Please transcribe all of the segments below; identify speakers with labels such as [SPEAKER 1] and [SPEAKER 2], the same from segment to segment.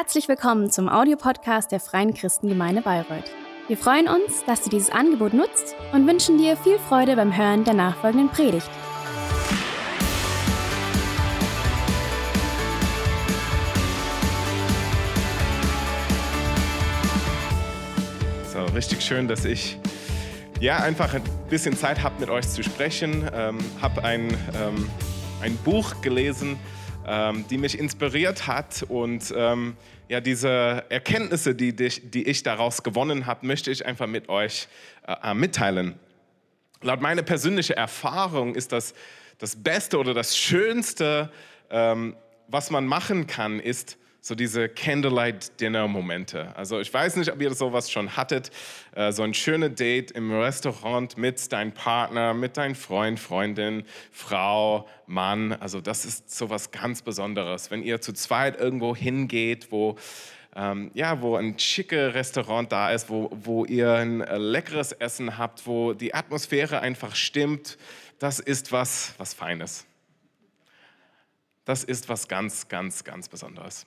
[SPEAKER 1] Herzlich willkommen zum Audiopodcast der Freien Christengemeinde Bayreuth. Wir freuen uns, dass du dieses Angebot nutzt und wünschen dir viel Freude beim Hören der nachfolgenden Predigt.
[SPEAKER 2] So, richtig schön, dass ich ja einfach ein bisschen Zeit habe, mit euch zu sprechen. Ähm, habe ein, ähm, ein Buch gelesen, ähm, die mich inspiriert hat und ähm, ja, diese Erkenntnisse, die, die ich daraus gewonnen habe, möchte ich einfach mit euch äh, äh, mitteilen. Laut meiner persönlichen Erfahrung ist das das Beste oder das Schönste, ähm, was man machen kann, ist so diese Candlelight-Dinner-Momente. Also ich weiß nicht, ob ihr sowas schon hattet, äh, so ein schönes Date im Restaurant mit deinem Partner, mit deinem Freund, Freundin, Frau, Mann. Also das ist sowas ganz Besonderes, wenn ihr zu zweit irgendwo hingeht, wo ähm, ja, wo ein schickes Restaurant da ist, wo, wo ihr ein äh, leckeres Essen habt, wo die Atmosphäre einfach stimmt, das ist was, was Feines. Das ist was ganz, ganz, ganz Besonderes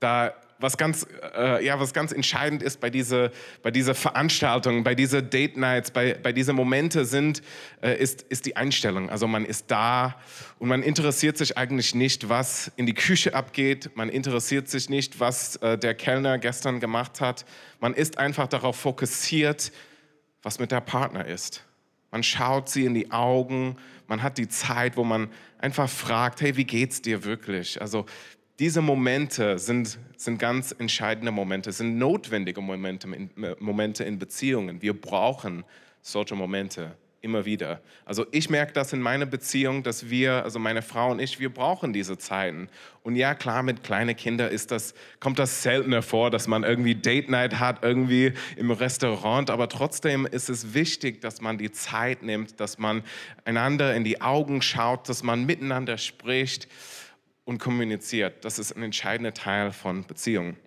[SPEAKER 2] da was ganz, äh, ja, was ganz entscheidend ist bei dieser bei diese Veranstaltung, bei diesen Date Nights, bei, bei diesen Momente sind, äh, ist, ist die Einstellung. Also man ist da und man interessiert sich eigentlich nicht, was in die Küche abgeht. Man interessiert sich nicht, was äh, der Kellner gestern gemacht hat. Man ist einfach darauf fokussiert, was mit der Partner ist. Man schaut sie in die Augen, man hat die Zeit, wo man einfach fragt, hey, wie geht's dir wirklich? Also diese Momente sind, sind ganz entscheidende Momente, sind notwendige Momente in, Momente in Beziehungen. Wir brauchen solche Momente immer wieder. Also ich merke das in meiner Beziehung, dass wir, also meine Frau und ich, wir brauchen diese Zeiten. Und ja, klar, mit kleinen Kindern ist das, kommt das seltener vor, dass man irgendwie Date Night hat, irgendwie im Restaurant. Aber trotzdem ist es wichtig, dass man die Zeit nimmt, dass man einander in die Augen schaut, dass man miteinander spricht und kommuniziert. Das ist ein entscheidender Teil von Beziehungen.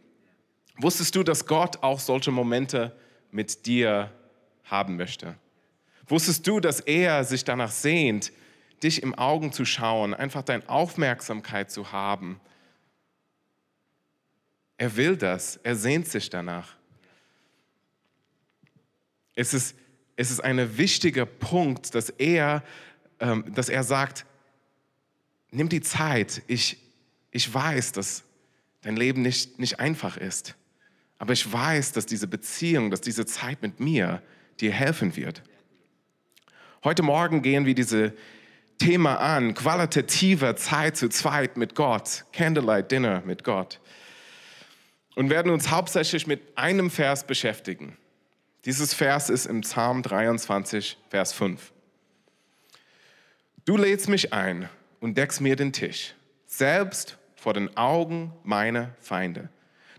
[SPEAKER 2] Wusstest du, dass Gott auch solche Momente mit dir haben möchte? Wusstest du, dass er sich danach sehnt, dich im Augen zu schauen, einfach deine Aufmerksamkeit zu haben? Er will das, er sehnt sich danach. Es ist, es ist ein wichtiger Punkt, dass er, ähm, dass er sagt, nimm die Zeit. Ich, ich weiß, dass dein Leben nicht, nicht einfach ist. Aber ich weiß, dass diese Beziehung, dass diese Zeit mit mir dir helfen wird. Heute Morgen gehen wir diese Thema an, qualitative Zeit zu zweit mit Gott, Candlelight Dinner mit Gott. Und werden uns hauptsächlich mit einem Vers beschäftigen. Dieses Vers ist im Psalm 23, Vers 5. Du lädst mich ein und deckst mir den Tisch, selbst vor den Augen meiner Feinde.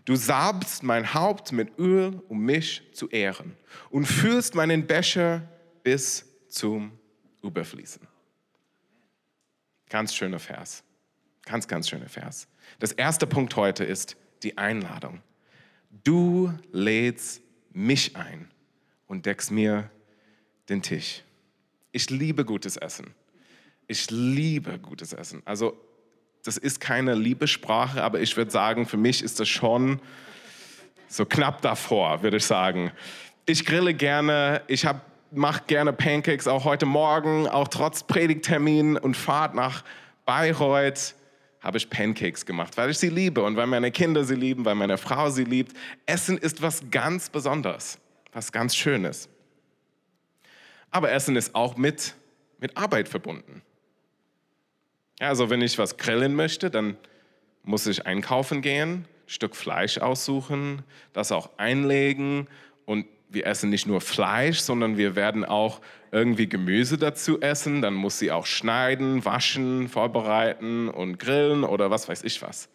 [SPEAKER 2] Du salbst mein Haupt mit Öl, um mich zu ehren, und füllst meinen Becher bis zum Überfließen. Ganz schöner Vers. Ganz, ganz schöner Vers. Das erste Punkt heute ist die Einladung. Du lädst mich ein und deckst mir den Tisch. Ich liebe gutes Essen. Ich liebe gutes Essen. Also das ist keine Liebessprache, aber ich würde sagen, für mich ist das schon so knapp davor, würde ich sagen. Ich grille gerne, ich mache gerne Pancakes, auch heute Morgen, auch trotz Predigtermin und Fahrt nach Bayreuth habe ich Pancakes gemacht, weil ich sie liebe und weil meine Kinder sie lieben, weil meine Frau sie liebt. Essen ist was ganz Besonderes, was ganz Schönes. Aber Essen ist auch mit, mit Arbeit verbunden. Also wenn ich was grillen möchte, dann muss ich einkaufen gehen, Stück Fleisch aussuchen, das auch einlegen und wir essen nicht nur Fleisch, sondern wir werden auch irgendwie Gemüse dazu essen. Dann muss sie auch schneiden, waschen, vorbereiten und grillen oder was weiß ich was.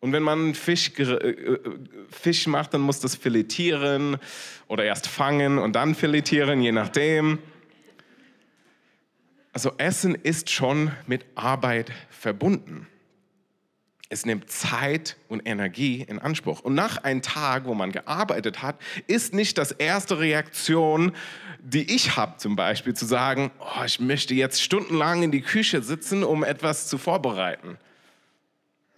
[SPEAKER 2] Und wenn man Fisch, äh, Fisch macht, dann muss das filetieren oder erst fangen und dann filetieren, je nachdem. Also Essen ist schon mit Arbeit verbunden. Es nimmt Zeit und Energie in Anspruch. Und nach einem Tag, wo man gearbeitet hat, ist nicht das erste Reaktion, die ich habe, zum Beispiel zu sagen, oh, ich möchte jetzt stundenlang in die Küche sitzen, um etwas zu vorbereiten.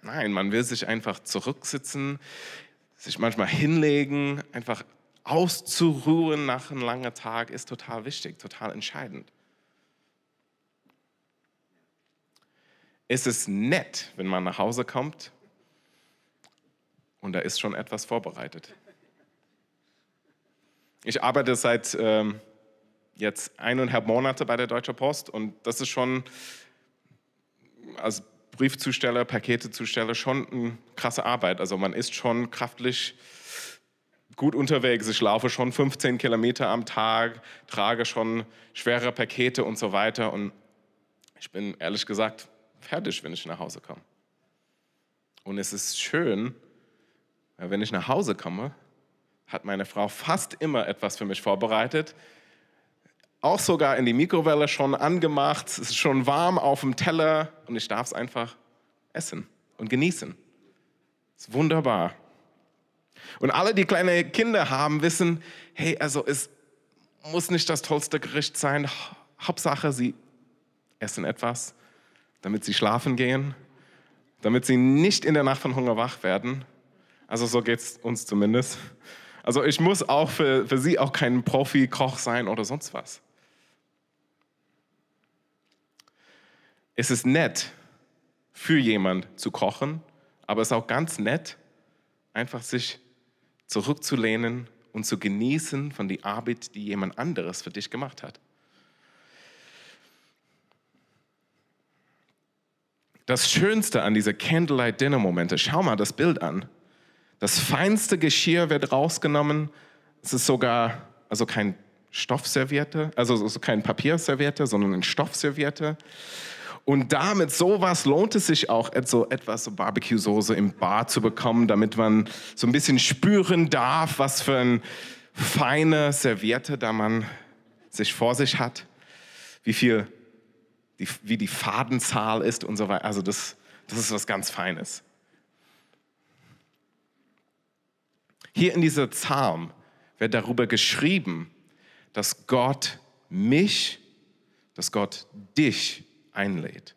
[SPEAKER 2] Nein, man will sich einfach zurücksitzen, sich manchmal hinlegen, einfach auszuruhen nach einem langen Tag ist total wichtig, total entscheidend. Es ist nett, wenn man nach Hause kommt und da ist schon etwas vorbereitet. Ich arbeite seit ähm, jetzt eineinhalb Monate bei der Deutschen Post und das ist schon als Briefzusteller, Paketezusteller schon eine krasse Arbeit. Also man ist schon kraftlich gut unterwegs. Ich laufe schon 15 Kilometer am Tag, trage schon schwere Pakete und so weiter. Und ich bin ehrlich gesagt fertig, wenn ich nach Hause komme. Und es ist schön, wenn ich nach Hause komme, hat meine Frau fast immer etwas für mich vorbereitet. Auch sogar in die Mikrowelle schon angemacht. Es ist schon warm auf dem Teller und ich darf es einfach essen und genießen. Ist wunderbar. Und alle, die kleine Kinder haben, wissen, hey, also es muss nicht das tollste Gericht sein. Hauptsache, sie essen etwas, damit sie schlafen gehen, damit sie nicht in der Nacht von Hunger wach werden. Also so geht es uns zumindest. Also ich muss auch für, für sie auch kein Profi-Koch sein oder sonst was. Es ist nett, für jemand zu kochen, aber es ist auch ganz nett, einfach sich zurückzulehnen und zu genießen von der Arbeit, die jemand anderes für dich gemacht hat. Das Schönste an diese Candlelight Dinner Momente, schau mal das Bild an. Das feinste Geschirr wird rausgenommen. Es ist sogar, also kein Stoffserviette, also kein Papierserviette, sondern ein Stoffserviette. Und damit sowas lohnt es sich auch, so etwas so Barbecue-Soße im Bar zu bekommen, damit man so ein bisschen spüren darf, was für ein feine Serviette da man sich vor sich hat, wie viel, die, wie die Fadenzahl ist und so weiter. Also das, das ist was ganz Feines. Hier in dieser Psalm wird darüber geschrieben, dass Gott mich, dass Gott dich einlädt.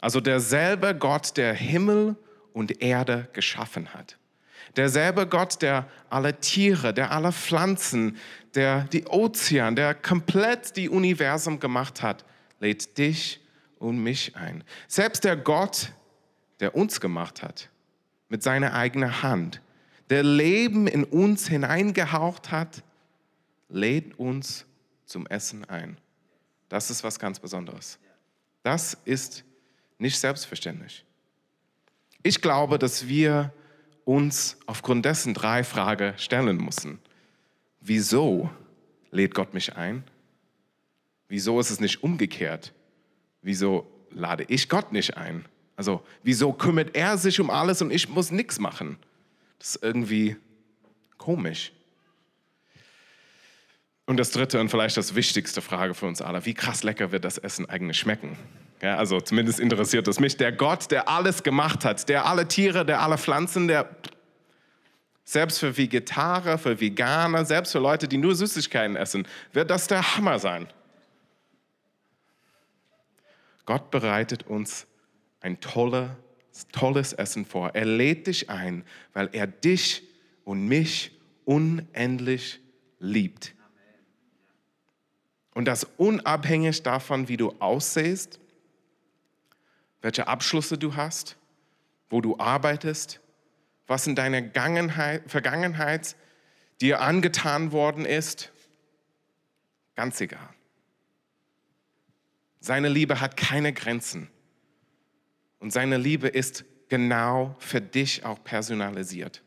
[SPEAKER 2] Also derselbe Gott, der Himmel und Erde geschaffen hat. Derselbe Gott, der alle Tiere, der alle Pflanzen, der die Ozean, der komplett die Universum gemacht hat, lädt dich und mich ein. Selbst der Gott, der uns gemacht hat, mit seiner eigenen Hand, der Leben in uns hineingehaucht hat, lädt uns zum Essen ein. Das ist was ganz Besonderes. Das ist nicht selbstverständlich. Ich glaube, dass wir uns aufgrund dessen drei Fragen stellen müssen. Wieso lädt Gott mich ein? Wieso ist es nicht umgekehrt? Wieso lade ich Gott nicht ein? Also, wieso kümmert er sich um alles und ich muss nichts machen? Das ist irgendwie komisch. Und das dritte und vielleicht das wichtigste Frage für uns alle, wie krass lecker wird das Essen eigentlich schmecken? Ja, also zumindest interessiert es mich. Der Gott, der alles gemacht hat, der alle Tiere, der alle Pflanzen, der selbst für Vegetarier, für Veganer, selbst für Leute, die nur Süßigkeiten essen, wird das der Hammer sein. Gott bereitet uns ein tolles, tolles Essen vor. Er lädt dich ein, weil er dich und mich unendlich liebt. Und das unabhängig davon, wie du aussehst, welche Abschlüsse du hast, wo du arbeitest, was in deiner Vergangenheit dir angetan worden ist, ganz egal. Seine Liebe hat keine Grenzen und seine Liebe ist genau für dich auch personalisiert.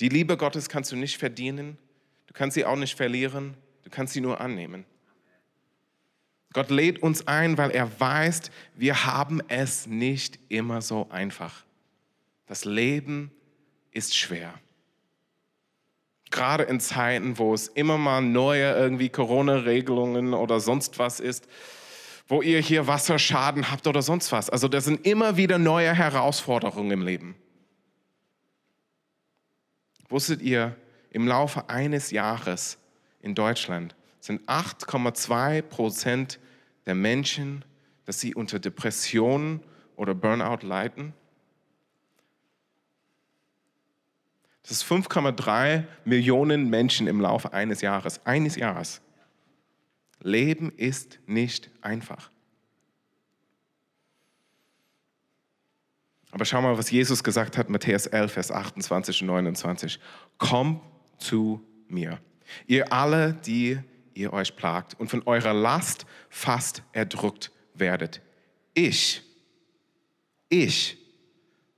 [SPEAKER 2] Die Liebe Gottes kannst du nicht verdienen, du kannst sie auch nicht verlieren, du kannst sie nur annehmen. Gott lädt uns ein, weil er weiß, wir haben es nicht immer so einfach. Das Leben ist schwer. Gerade in Zeiten, wo es immer mal neue irgendwie Corona-Regelungen oder sonst was ist, wo ihr hier Wasserschaden habt oder sonst was. Also das sind immer wieder neue Herausforderungen im Leben. Wusstet ihr, im Laufe eines Jahres in Deutschland sind 8,2 Prozent der Menschen dass sie unter Depression oder Burnout leiden? Das ist 5,3 Millionen Menschen im Laufe eines Jahres. Eines Jahres. Leben ist nicht einfach. Aber schau mal, was Jesus gesagt hat, Matthäus 11, Vers 28 und 29. Komm zu mir, ihr alle, die ihr euch plagt und von eurer Last fast erdrückt werdet. Ich, ich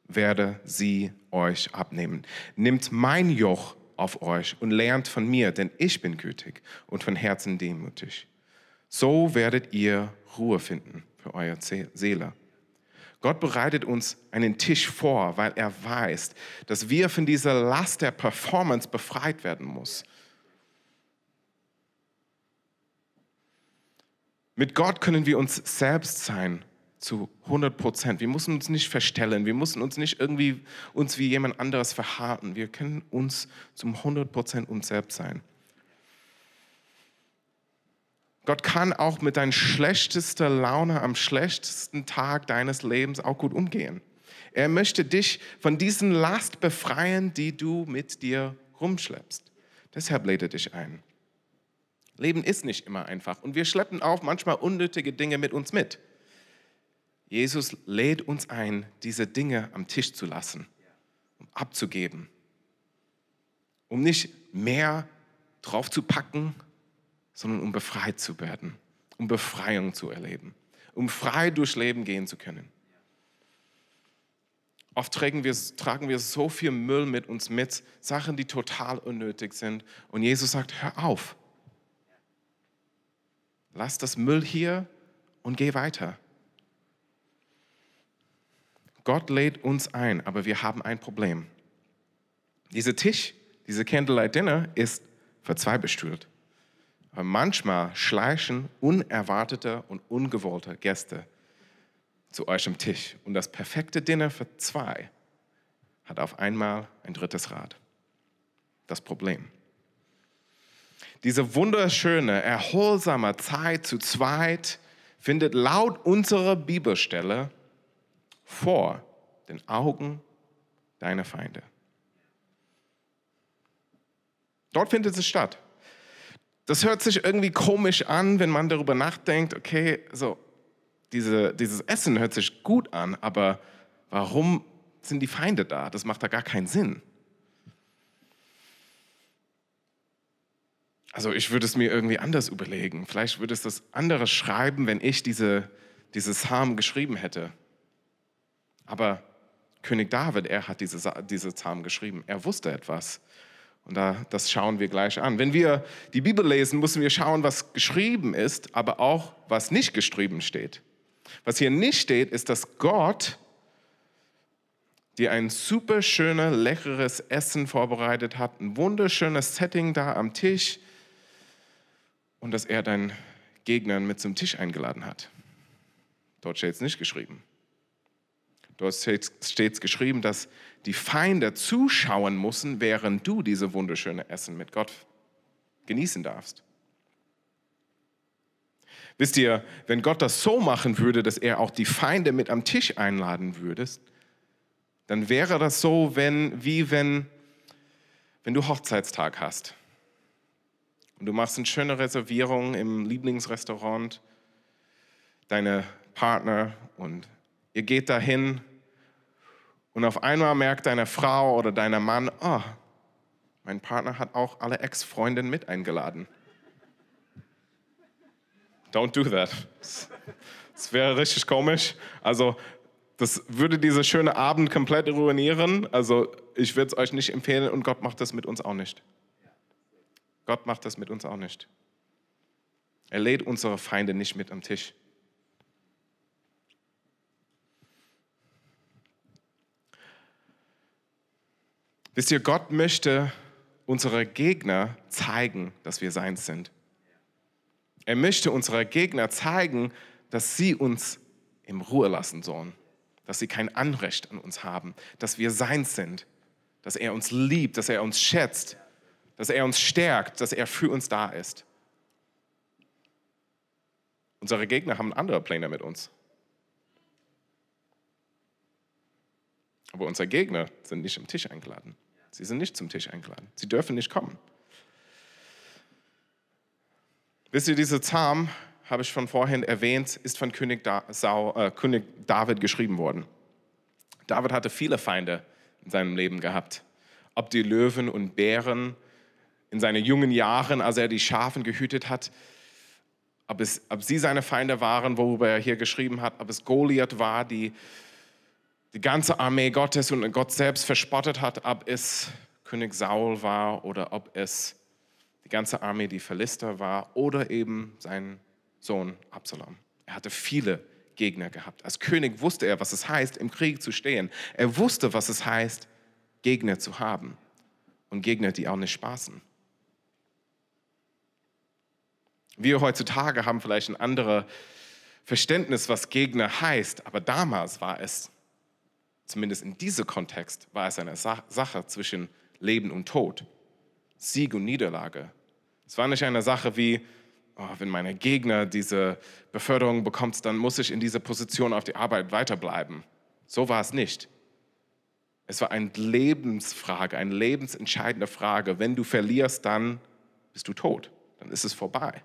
[SPEAKER 2] werde sie euch abnehmen. Nimmt mein Joch auf euch und lernt von mir, denn ich bin gütig und von Herzen demütig. So werdet ihr Ruhe finden für eure Seele. Gott bereitet uns einen Tisch vor, weil er weiß, dass wir von dieser Last der Performance befreit werden muss. Mit Gott können wir uns selbst sein zu 100 Prozent. Wir müssen uns nicht verstellen, wir müssen uns nicht irgendwie uns wie jemand anderes verhalten. Wir können uns zum 100 Prozent uns selbst sein. Gott kann auch mit deiner schlechtesten Laune am schlechtesten Tag deines Lebens auch gut umgehen. Er möchte dich von diesen Last befreien, die du mit dir rumschleppst. Deshalb lädt er dich ein. Leben ist nicht immer einfach und wir schleppen auch manchmal unnötige Dinge mit uns mit. Jesus lädt uns ein, diese Dinge am Tisch zu lassen, um abzugeben, um nicht mehr drauf zu packen, sondern um befreit zu werden, um Befreiung zu erleben, um frei durchs Leben gehen zu können. Oft tragen wir, tragen wir so viel Müll mit uns mit, Sachen, die total unnötig sind. Und Jesus sagt, hör auf. Lass das Müll hier und geh weiter. Gott lädt uns ein, aber wir haben ein Problem. Dieser Tisch, diese Candlelight Dinner ist für zwei bestühlt. Aber manchmal schleichen unerwartete und ungewollte Gäste zu euch am Tisch. Und das perfekte Dinner für zwei hat auf einmal ein drittes Rad. Das Problem. Diese wunderschöne, erholsame Zeit zu zweit findet laut unserer Bibelstelle vor den Augen deiner Feinde. Dort findet es statt. Das hört sich irgendwie komisch an, wenn man darüber nachdenkt, okay, so, diese, dieses Essen hört sich gut an, aber warum sind die Feinde da? Das macht da gar keinen Sinn. Also ich würde es mir irgendwie anders überlegen. Vielleicht würde es das andere schreiben, wenn ich diese, dieses Psalm geschrieben hätte. Aber König David, er hat diese, diese Psalm geschrieben. Er wusste etwas. Und da, das schauen wir gleich an. Wenn wir die Bibel lesen, müssen wir schauen, was geschrieben ist, aber auch, was nicht geschrieben steht. Was hier nicht steht, ist, dass Gott dir ein super schönes, leckeres Essen vorbereitet hat, ein wunderschönes Setting da am Tisch und dass er deinen Gegnern mit zum Tisch eingeladen hat. Dort steht es nicht geschrieben. Dort steht geschrieben, dass die Feinde zuschauen müssen, während du diese wunderschöne Essen mit Gott genießen darfst. Wisst ihr, wenn Gott das so machen würde, dass er auch die Feinde mit am Tisch einladen würde, dann wäre das so, wenn, wie wenn, wenn du Hochzeitstag hast und du machst eine schöne Reservierung im Lieblingsrestaurant, deine Partner und Ihr geht dahin und auf einmal merkt deine Frau oder deiner Mann, oh, mein Partner hat auch alle Ex-Freundinnen mit eingeladen. Don't do that. Das wäre richtig komisch. Also, das würde diese schöne Abend komplett ruinieren. Also, ich würde es euch nicht empfehlen und Gott macht das mit uns auch nicht. Gott macht das mit uns auch nicht. Er lädt unsere Feinde nicht mit am Tisch. Wisst ihr, Gott möchte unsere Gegner zeigen, dass wir seins sind. Er möchte unsere Gegner zeigen, dass sie uns in Ruhe lassen sollen, dass sie kein Anrecht an uns haben, dass wir seins sind, dass er uns liebt, dass er uns schätzt, dass er uns stärkt, dass er für uns da ist. Unsere Gegner haben andere Pläne mit uns. Aber unsere Gegner sind nicht am Tisch eingeladen. Sie sind nicht zum Tisch eingeladen. Sie dürfen nicht kommen. Wisst ihr, dieser Psalm, habe ich von vorhin erwähnt, ist von König, da Sau, äh, König David geschrieben worden. David hatte viele Feinde in seinem Leben gehabt. Ob die Löwen und Bären in seinen jungen Jahren, als er die Schafen gehütet hat, ob, es, ob sie seine Feinde waren, worüber er hier geschrieben hat, ob es Goliath war, die die ganze Armee Gottes und Gott selbst verspottet hat, ob es König Saul war oder ob es die ganze Armee, die Philister war oder eben sein Sohn Absalom. Er hatte viele Gegner gehabt. Als König wusste er, was es heißt, im Krieg zu stehen. Er wusste, was es heißt, Gegner zu haben und Gegner, die auch nicht spaßen. Wir heutzutage haben vielleicht ein anderes Verständnis, was Gegner heißt, aber damals war es, zumindest in diesem Kontext, war es eine Sache zwischen Leben und Tod, Sieg und Niederlage. Es war nicht eine Sache wie, oh, wenn meine Gegner diese Beförderung bekommt, dann muss ich in dieser Position auf die Arbeit weiterbleiben. So war es nicht. Es war eine Lebensfrage, eine lebensentscheidende Frage. Wenn du verlierst, dann bist du tot, dann ist es vorbei.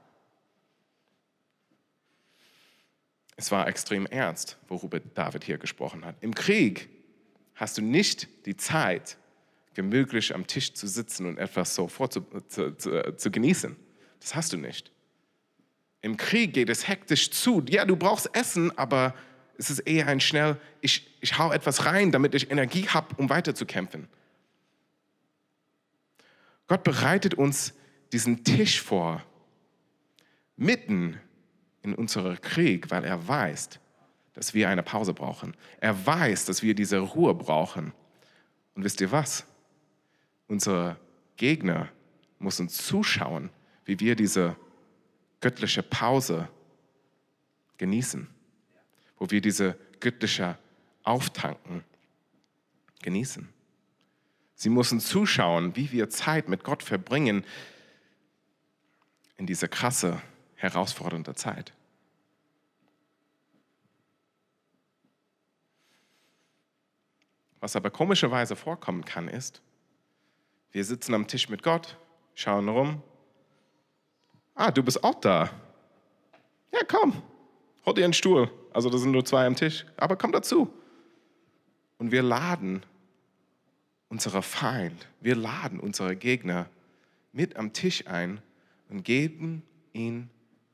[SPEAKER 2] Es war extrem ernst, worüber David hier gesprochen hat. Im Krieg hast du nicht die Zeit, gemütlich am Tisch zu sitzen und etwas so vorzu, zu, zu, zu genießen. Das hast du nicht. Im Krieg geht es hektisch zu. Ja, du brauchst Essen, aber es ist eher ein schnell, ich, ich hau etwas rein, damit ich Energie habe, um weiterzukämpfen. Gott bereitet uns diesen Tisch vor, mitten in unserem Krieg, weil er weiß, dass wir eine Pause brauchen. Er weiß, dass wir diese Ruhe brauchen. Und wisst ihr was? Unser Gegner muss uns zuschauen, wie wir diese göttliche Pause genießen, wo wir diese göttliche Auftanken genießen. Sie müssen zuschauen, wie wir Zeit mit Gott verbringen in dieser krasse, herausfordernde Zeit. Was aber komischerweise vorkommen kann, ist, wir sitzen am Tisch mit Gott, schauen rum. Ah, du bist auch da. Ja, komm, hol dir einen Stuhl. Also, da sind nur zwei am Tisch, aber komm dazu. Und wir laden unsere Feind, wir laden unsere Gegner mit am Tisch ein und geben ihnen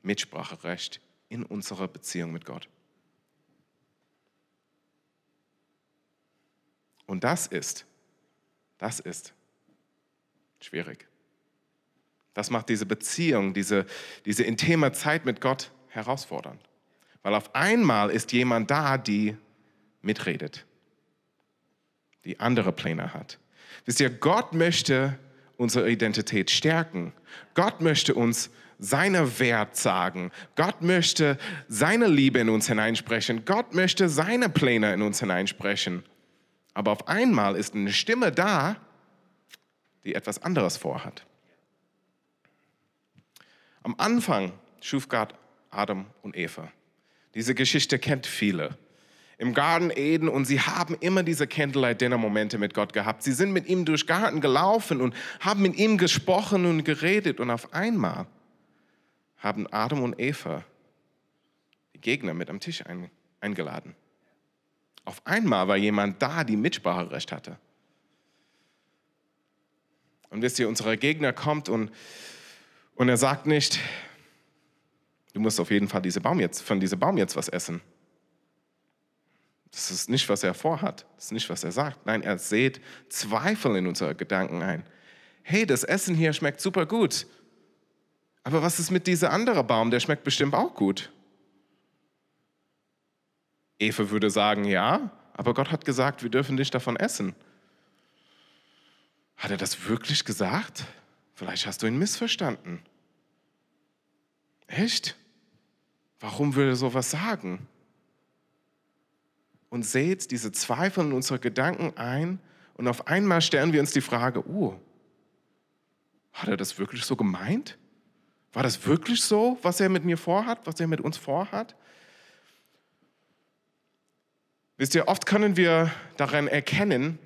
[SPEAKER 2] Mitspracherecht in unserer Beziehung mit Gott. Und das ist, das ist schwierig. Das macht diese Beziehung, diese, diese intime Zeit mit Gott herausfordernd. Weil auf einmal ist jemand da, die mitredet, die andere Pläne hat. Wisst ihr, Gott möchte unsere Identität stärken. Gott möchte uns seine Wert sagen. Gott möchte seine Liebe in uns hineinsprechen. Gott möchte seine Pläne in uns hineinsprechen. Aber auf einmal ist eine Stimme da, die etwas anderes vorhat. Am Anfang schuf Gott Adam und Eva. Diese Geschichte kennt viele. Im Garten Eden und sie haben immer diese Candlelight-Dinner-Momente mit Gott gehabt. Sie sind mit ihm durch Garten gelaufen und haben mit ihm gesprochen und geredet. Und auf einmal haben Adam und Eva die Gegner mit am Tisch eingeladen. Auf einmal war jemand da, die Mitspracherecht hatte. Und wisst ihr, unser Gegner kommt und, und er sagt nicht, du musst auf jeden Fall diese Baum jetzt, von diesem Baum jetzt was essen. Das ist nicht, was er vorhat. Das ist nicht, was er sagt. Nein, er sät Zweifel in unsere Gedanken ein. Hey, das Essen hier schmeckt super gut. Aber was ist mit diesem anderen Baum? Der schmeckt bestimmt auch gut. Eva würde sagen, ja, aber Gott hat gesagt, wir dürfen nicht davon essen. Hat er das wirklich gesagt? Vielleicht hast du ihn missverstanden. Echt? Warum würde er sowas sagen? Und seht diese Zweifel in unsere Gedanken ein und auf einmal stellen wir uns die Frage, oh, hat er das wirklich so gemeint? War das wirklich so, was er mit mir vorhat, was er mit uns vorhat? Wisst ihr, oft können wir daran erkennen,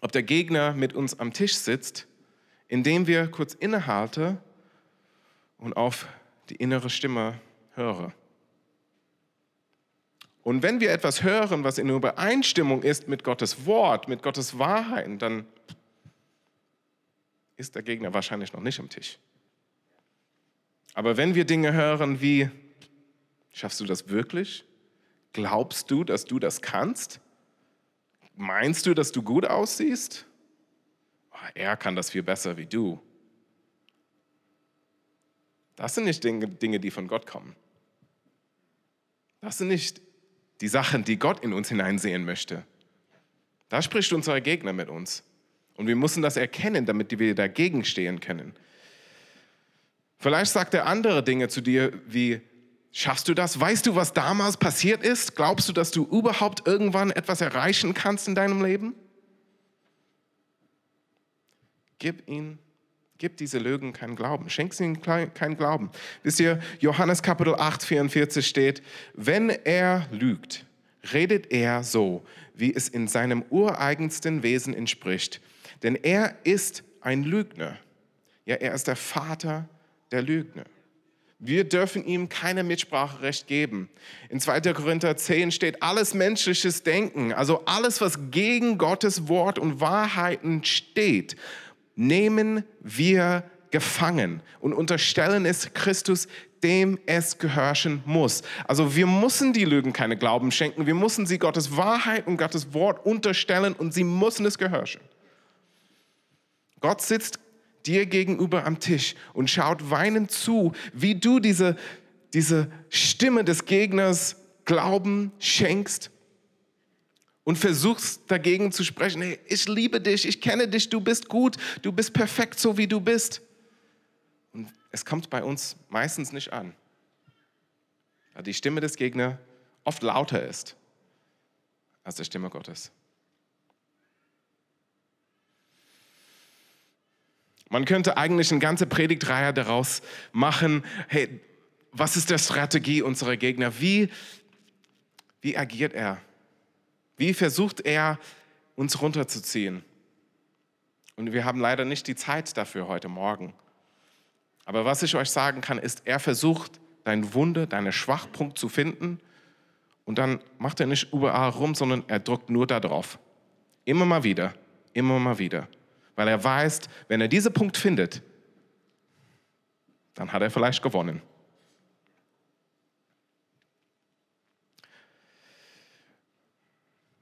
[SPEAKER 2] ob der Gegner mit uns am Tisch sitzt, indem wir kurz innehalten und auf die innere Stimme hören. Und wenn wir etwas hören, was in Übereinstimmung ist mit Gottes Wort, mit Gottes Wahrheiten, dann ist der Gegner wahrscheinlich noch nicht am Tisch. Aber wenn wir Dinge hören wie, schaffst du das wirklich? Glaubst du, dass du das kannst? Meinst du, dass du gut aussiehst? Oh, er kann das viel besser wie du. Das sind nicht Dinge, die von Gott kommen. Das sind nicht die Sachen, die Gott in uns hineinsehen möchte. Da spricht unser Gegner mit uns. Und wir müssen das erkennen, damit wir dagegen stehen können. Vielleicht sagt er andere Dinge zu dir wie, schaffst du das? Weißt du, was damals passiert ist? Glaubst du, dass du überhaupt irgendwann etwas erreichen kannst in deinem Leben? Gib ihn Gib diese Lügen keinen Glauben. Schenk sie ihnen keinen Glauben. Wisst ihr, Johannes Kapitel 8, 44 steht, wenn er lügt, redet er so, wie es in seinem ureigensten Wesen entspricht. Denn er ist ein Lügner. Ja, er ist der Vater der Lügner. Wir dürfen ihm keine Mitspracherecht geben. In 2. Korinther 10 steht alles menschliches Denken, also alles, was gegen Gottes Wort und Wahrheiten steht nehmen wir gefangen und unterstellen es Christus, dem es gehorchen muss. Also wir müssen die Lügen keine Glauben schenken, wir müssen sie Gottes Wahrheit und Gottes Wort unterstellen und sie müssen es gehorchen. Gott sitzt dir gegenüber am Tisch und schaut weinend zu, wie du diese, diese Stimme des Gegners Glauben schenkst und versuchst dagegen zu sprechen, hey, ich liebe dich, ich kenne dich, du bist gut, du bist perfekt, so wie du bist. Und es kommt bei uns meistens nicht an, weil die Stimme des Gegners oft lauter ist als die Stimme Gottes. Man könnte eigentlich eine ganze Predigtreihe daraus machen, hey, was ist der Strategie unserer Gegner? Wie, wie agiert er? Wie versucht er, uns runterzuziehen? Und wir haben leider nicht die Zeit dafür heute Morgen. Aber was ich euch sagen kann, ist, er versucht, dein Wunde, deinen Schwachpunkt zu finden. Und dann macht er nicht überall rum, sondern er drückt nur da drauf. Immer mal wieder, immer mal wieder. Weil er weiß, wenn er diesen Punkt findet, dann hat er vielleicht gewonnen.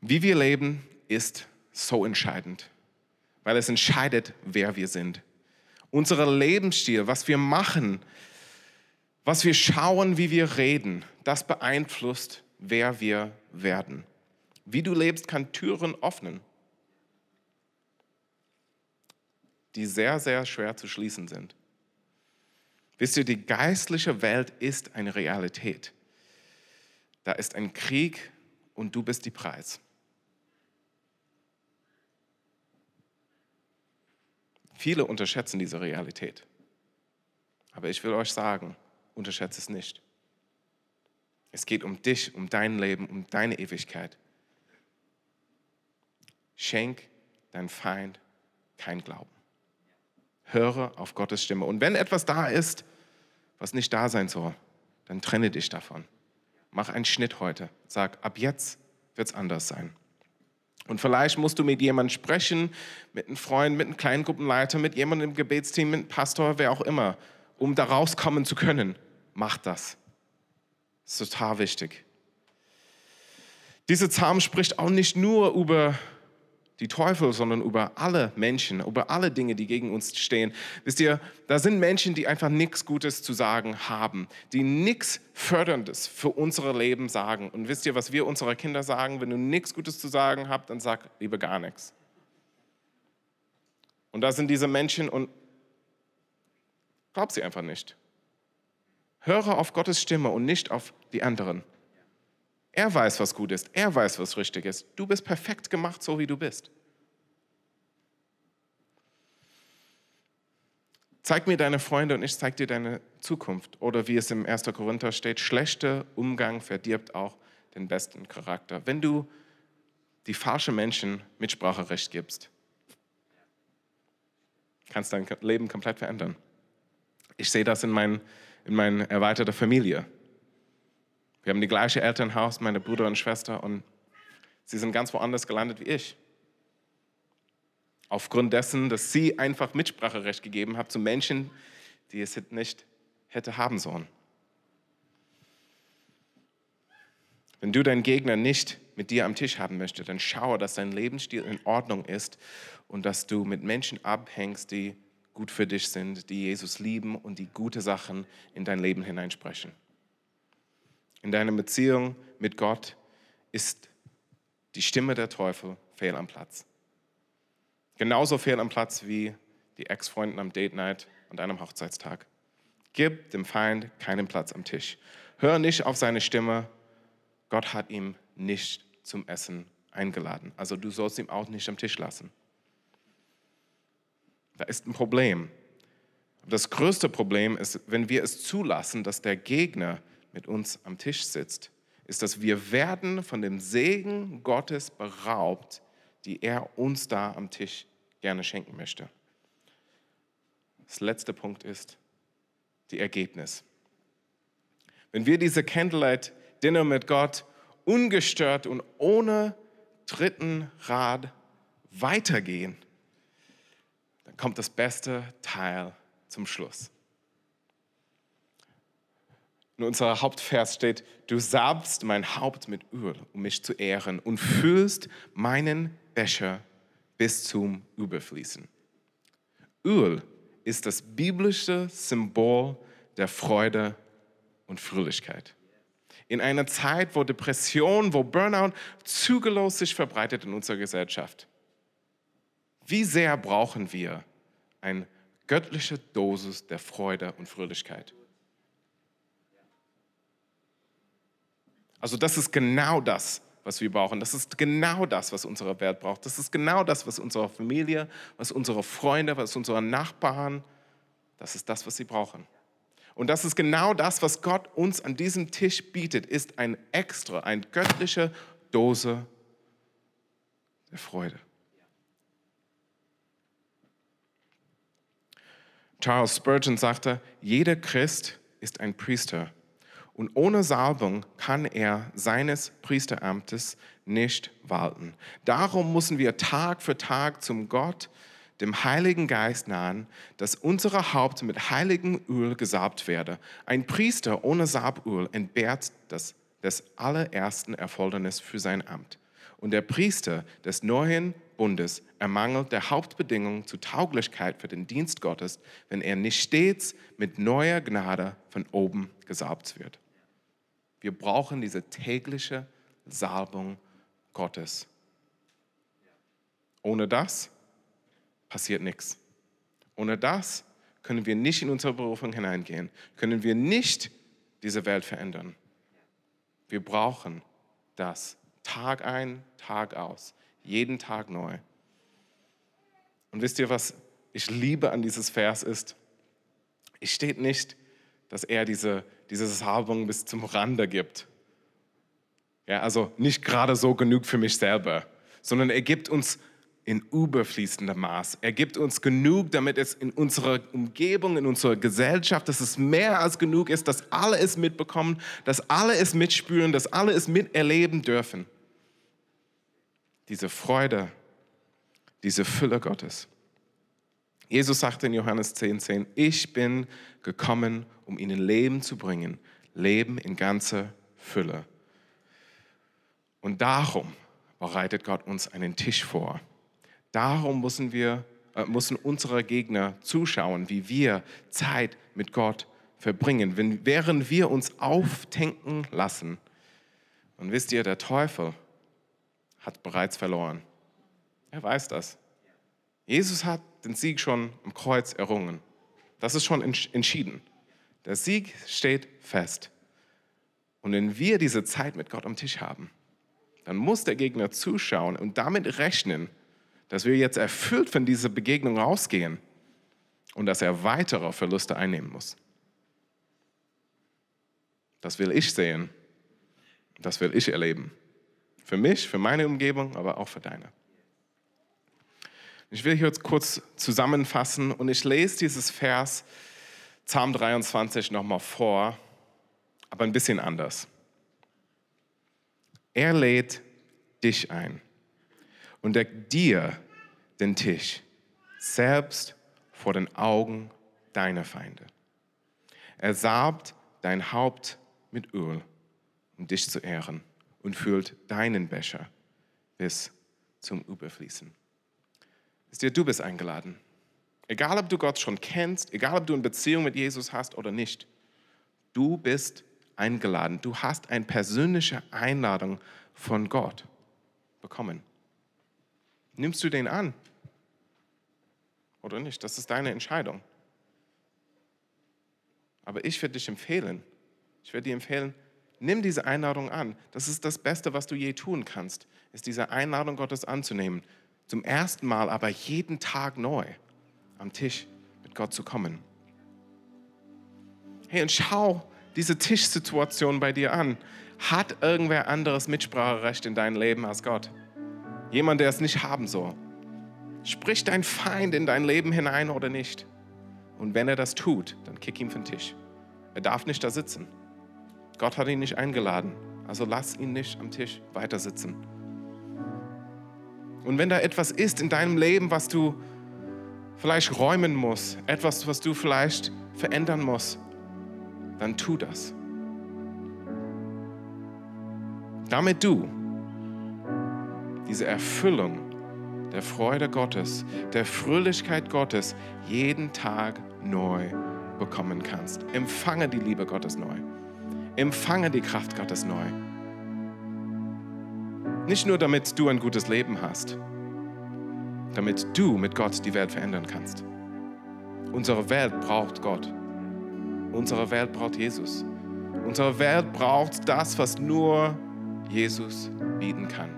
[SPEAKER 2] Wie wir leben, ist so entscheidend, weil es entscheidet, wer wir sind. Unser Lebensstil, was wir machen, was wir schauen, wie wir reden, das beeinflusst, wer wir werden. Wie du lebst, kann Türen öffnen, die sehr, sehr schwer zu schließen sind. Wisst ihr, die geistliche Welt ist eine Realität. Da ist ein Krieg und du bist die Preis. Viele unterschätzen diese Realität. Aber ich will euch sagen, unterschätze es nicht. Es geht um dich, um dein Leben, um deine Ewigkeit. Schenk dein Feind kein Glauben. Höre auf Gottes Stimme. Und wenn etwas da ist, was nicht da sein soll, dann trenne dich davon. Mach einen Schnitt heute. Sag, ab jetzt wird es anders sein. Und vielleicht musst du mit jemandem sprechen, mit einem Freund, mit einem Kleingruppenleiter, mit jemandem im Gebetsteam, mit einem Pastor, wer auch immer, um da rauskommen zu können. Mach das. Das ist total wichtig. Dieser Psalm spricht auch nicht nur über die Teufel, sondern über alle Menschen, über alle Dinge, die gegen uns stehen. Wisst ihr, da sind Menschen, die einfach nichts Gutes zu sagen haben, die nichts Förderndes für unser Leben sagen. Und wisst ihr, was wir unseren Kindern sagen? Wenn du nichts Gutes zu sagen hast, dann sag lieber gar nichts. Und da sind diese Menschen und glaub sie einfach nicht. Höre auf Gottes Stimme und nicht auf die anderen. Er weiß, was gut ist. Er weiß, was richtig ist. Du bist perfekt gemacht, so wie du bist. Zeig mir deine Freunde und ich zeig dir deine Zukunft. Oder wie es im 1. Korinther steht, schlechter Umgang verdirbt auch den besten Charakter. Wenn du die falschen Menschen Mitspracherecht gibst, kannst dein Leben komplett verändern. Ich sehe das in, mein, in meiner erweiterten Familie. Wir haben die gleiche Elternhaus, meine Bruder und Schwester, und sie sind ganz woanders gelandet wie ich. Aufgrund dessen, dass sie einfach Mitspracherecht gegeben haben zu Menschen, die es nicht hätte haben sollen. Wenn du deinen Gegner nicht mit dir am Tisch haben möchtest, dann schaue, dass dein Lebensstil in Ordnung ist und dass du mit Menschen abhängst, die gut für dich sind, die Jesus lieben und die gute Sachen in dein Leben hineinsprechen. In deiner Beziehung mit Gott ist die Stimme der Teufel fehl am Platz. Genauso fehl am Platz wie die Ex-Freundin am Date Night und einem Hochzeitstag. Gib dem Feind keinen Platz am Tisch. Hör nicht auf seine Stimme. Gott hat ihn nicht zum Essen eingeladen. Also du sollst ihn auch nicht am Tisch lassen. Da ist ein Problem. Das größte Problem ist, wenn wir es zulassen, dass der Gegner mit uns am Tisch sitzt, ist, dass wir werden von dem Segen Gottes beraubt, die er uns da am Tisch gerne schenken möchte. Das letzte Punkt ist die Ergebnis. Wenn wir diese Candlelight Dinner mit Gott ungestört und ohne dritten Rad weitergehen, dann kommt das beste Teil zum Schluss. In unserer Hauptvers steht, du salbst mein Haupt mit Öl, um mich zu ehren und füllst meinen Becher bis zum Überfließen. Öl ist das biblische Symbol der Freude und Fröhlichkeit. In einer Zeit, wo Depression, wo Burnout zügellos sich verbreitet in unserer Gesellschaft. Wie sehr brauchen wir eine göttliche Dosis der Freude und Fröhlichkeit? Also das ist genau das, was wir brauchen. Das ist genau das, was unsere Welt braucht. Das ist genau das, was unsere Familie, was unsere Freunde, was unsere Nachbarn, das ist das, was sie brauchen. Und das ist genau das, was Gott uns an diesem Tisch bietet, ist ein extra, eine göttliche Dose der Freude. Charles Spurgeon sagte, jeder Christ ist ein Priester und ohne Salbung kann er seines Priesteramtes nicht walten. Darum müssen wir Tag für Tag zum Gott, dem Heiligen Geist nahen, dass unser Haupt mit heiligem Öl gesalbt werde. Ein Priester ohne Salböl entbehrt das, des allerersten Erfordernis für sein Amt. Und der Priester des neuen Bundes ermangelt der Hauptbedingung zur Tauglichkeit für den Dienst Gottes, wenn er nicht stets mit neuer Gnade von oben gesalbt wird. Wir brauchen diese tägliche Salbung Gottes. Ohne das passiert nichts. Ohne das können wir nicht in unsere Berufung hineingehen, können wir nicht diese Welt verändern. Wir brauchen das Tag ein, Tag aus, jeden Tag neu. Und wisst ihr, was ich liebe an dieses Vers ist? Es steht nicht, dass er diese diese Salbung bis zum Rande gibt. Ja, also nicht gerade so genug für mich selber, sondern er gibt uns in überfließendem Maß. Er gibt uns genug, damit es in unserer Umgebung, in unserer Gesellschaft, dass es mehr als genug ist, dass alle es mitbekommen, dass alle es mitspüren, dass alle es miterleben dürfen. Diese Freude, diese Fülle Gottes. Jesus sagte in Johannes 10, 10, ich bin gekommen, um ihnen Leben zu bringen, Leben in ganzer Fülle. Und darum bereitet Gott uns einen Tisch vor. Darum müssen wir, äh, müssen unsere Gegner zuschauen, wie wir Zeit mit Gott verbringen, wenn, während wir uns auftanken lassen. Und wisst ihr, der Teufel hat bereits verloren. Er weiß das. Jesus hat den Sieg schon am Kreuz errungen. Das ist schon entschieden. Der Sieg steht fest. Und wenn wir diese Zeit mit Gott am Tisch haben, dann muss der Gegner zuschauen und damit rechnen, dass wir jetzt erfüllt von dieser Begegnung rausgehen und dass er weitere Verluste einnehmen muss. Das will ich sehen. Das will ich erleben. Für mich, für meine Umgebung, aber auch für deine. Ich will hier jetzt kurz zusammenfassen und ich lese dieses Vers Psalm 23 nochmal vor, aber ein bisschen anders. Er lädt dich ein und deckt dir den Tisch, selbst vor den Augen deiner Feinde. Er salbt dein Haupt mit Öl, um dich zu ehren, und füllt deinen Becher bis zum Überfließen. Du bist eingeladen. Egal, ob du Gott schon kennst, egal, ob du eine Beziehung mit Jesus hast oder nicht, du bist eingeladen. Du hast eine persönliche Einladung von Gott bekommen. Nimmst du den an oder nicht? Das ist deine Entscheidung. Aber ich würde dich empfehlen, ich würde dir empfehlen, nimm diese Einladung an. Das ist das Beste, was du je tun kannst, ist diese Einladung Gottes anzunehmen. Zum ersten Mal, aber jeden Tag neu am Tisch mit Gott zu kommen. Hey, und schau diese Tischsituation bei dir an. Hat irgendwer anderes Mitspracherecht in deinem Leben als Gott? Jemand, der es nicht haben soll. Spricht dein Feind in dein Leben hinein oder nicht? Und wenn er das tut, dann kick ihn vom Tisch. Er darf nicht da sitzen. Gott hat ihn nicht eingeladen. Also lass ihn nicht am Tisch weiter sitzen. Und wenn da etwas ist in deinem Leben, was du vielleicht räumen musst, etwas, was du vielleicht verändern musst, dann tu das. Damit du diese Erfüllung der Freude Gottes, der Fröhlichkeit Gottes jeden Tag neu bekommen kannst. Empfange die Liebe Gottes neu. Empfange die Kraft Gottes neu. Nicht nur damit du ein gutes Leben hast, damit du mit Gott die Welt verändern kannst. Unsere Welt braucht Gott. Unsere Welt braucht Jesus. Unsere Welt braucht das, was nur Jesus bieten kann.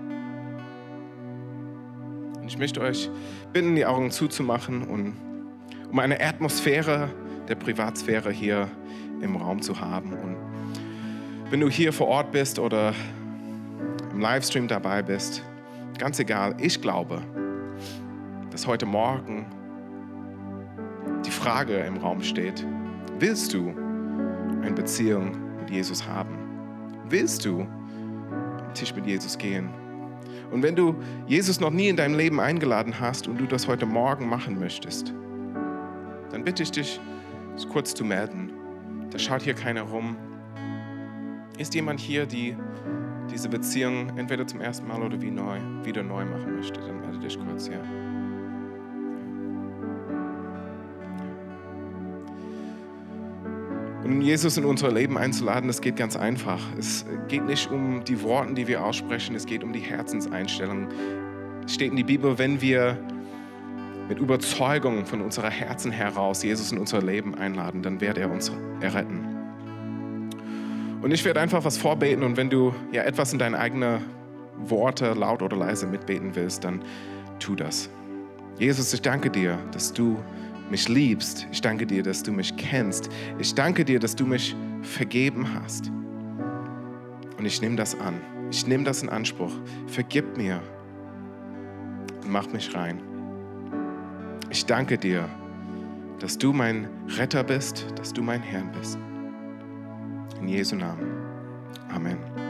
[SPEAKER 2] Und ich möchte euch bitten, die Augen zuzumachen und um eine Atmosphäre der Privatsphäre hier im Raum zu haben. Und wenn du hier vor Ort bist oder im Livestream dabei bist, ganz egal, ich glaube, dass heute Morgen die Frage im Raum steht, willst du eine Beziehung mit Jesus haben? Willst du am Tisch mit Jesus gehen? Und wenn du Jesus noch nie in deinem Leben eingeladen hast und du das heute Morgen machen möchtest, dann bitte ich dich, es kurz zu melden. Da schaut hier keiner rum. Ist jemand hier, die diese Beziehung entweder zum ersten Mal oder wie neu, wieder neu machen möchte? Dann melde dich kurz her. Und Jesus in unser Leben einzuladen, das geht ganz einfach. Es geht nicht um die Worte, die wir aussprechen, es geht um die Herzenseinstellung. Es steht in die Bibel, wenn wir mit Überzeugung von unserer Herzen heraus Jesus in unser Leben einladen, dann wird er uns erretten. Und ich werde einfach was vorbeten und wenn du ja etwas in deine eigenen Worte laut oder leise mitbeten willst, dann tu das. Jesus, ich danke dir, dass du mich liebst. Ich danke dir, dass du mich kennst. Ich danke dir, dass du mich vergeben hast. Und ich nehme das an. Ich nehme das in Anspruch. Vergib mir und mach mich rein. Ich danke dir, dass du mein Retter bist, dass du mein Herr bist. In Jesu Namen. Amen.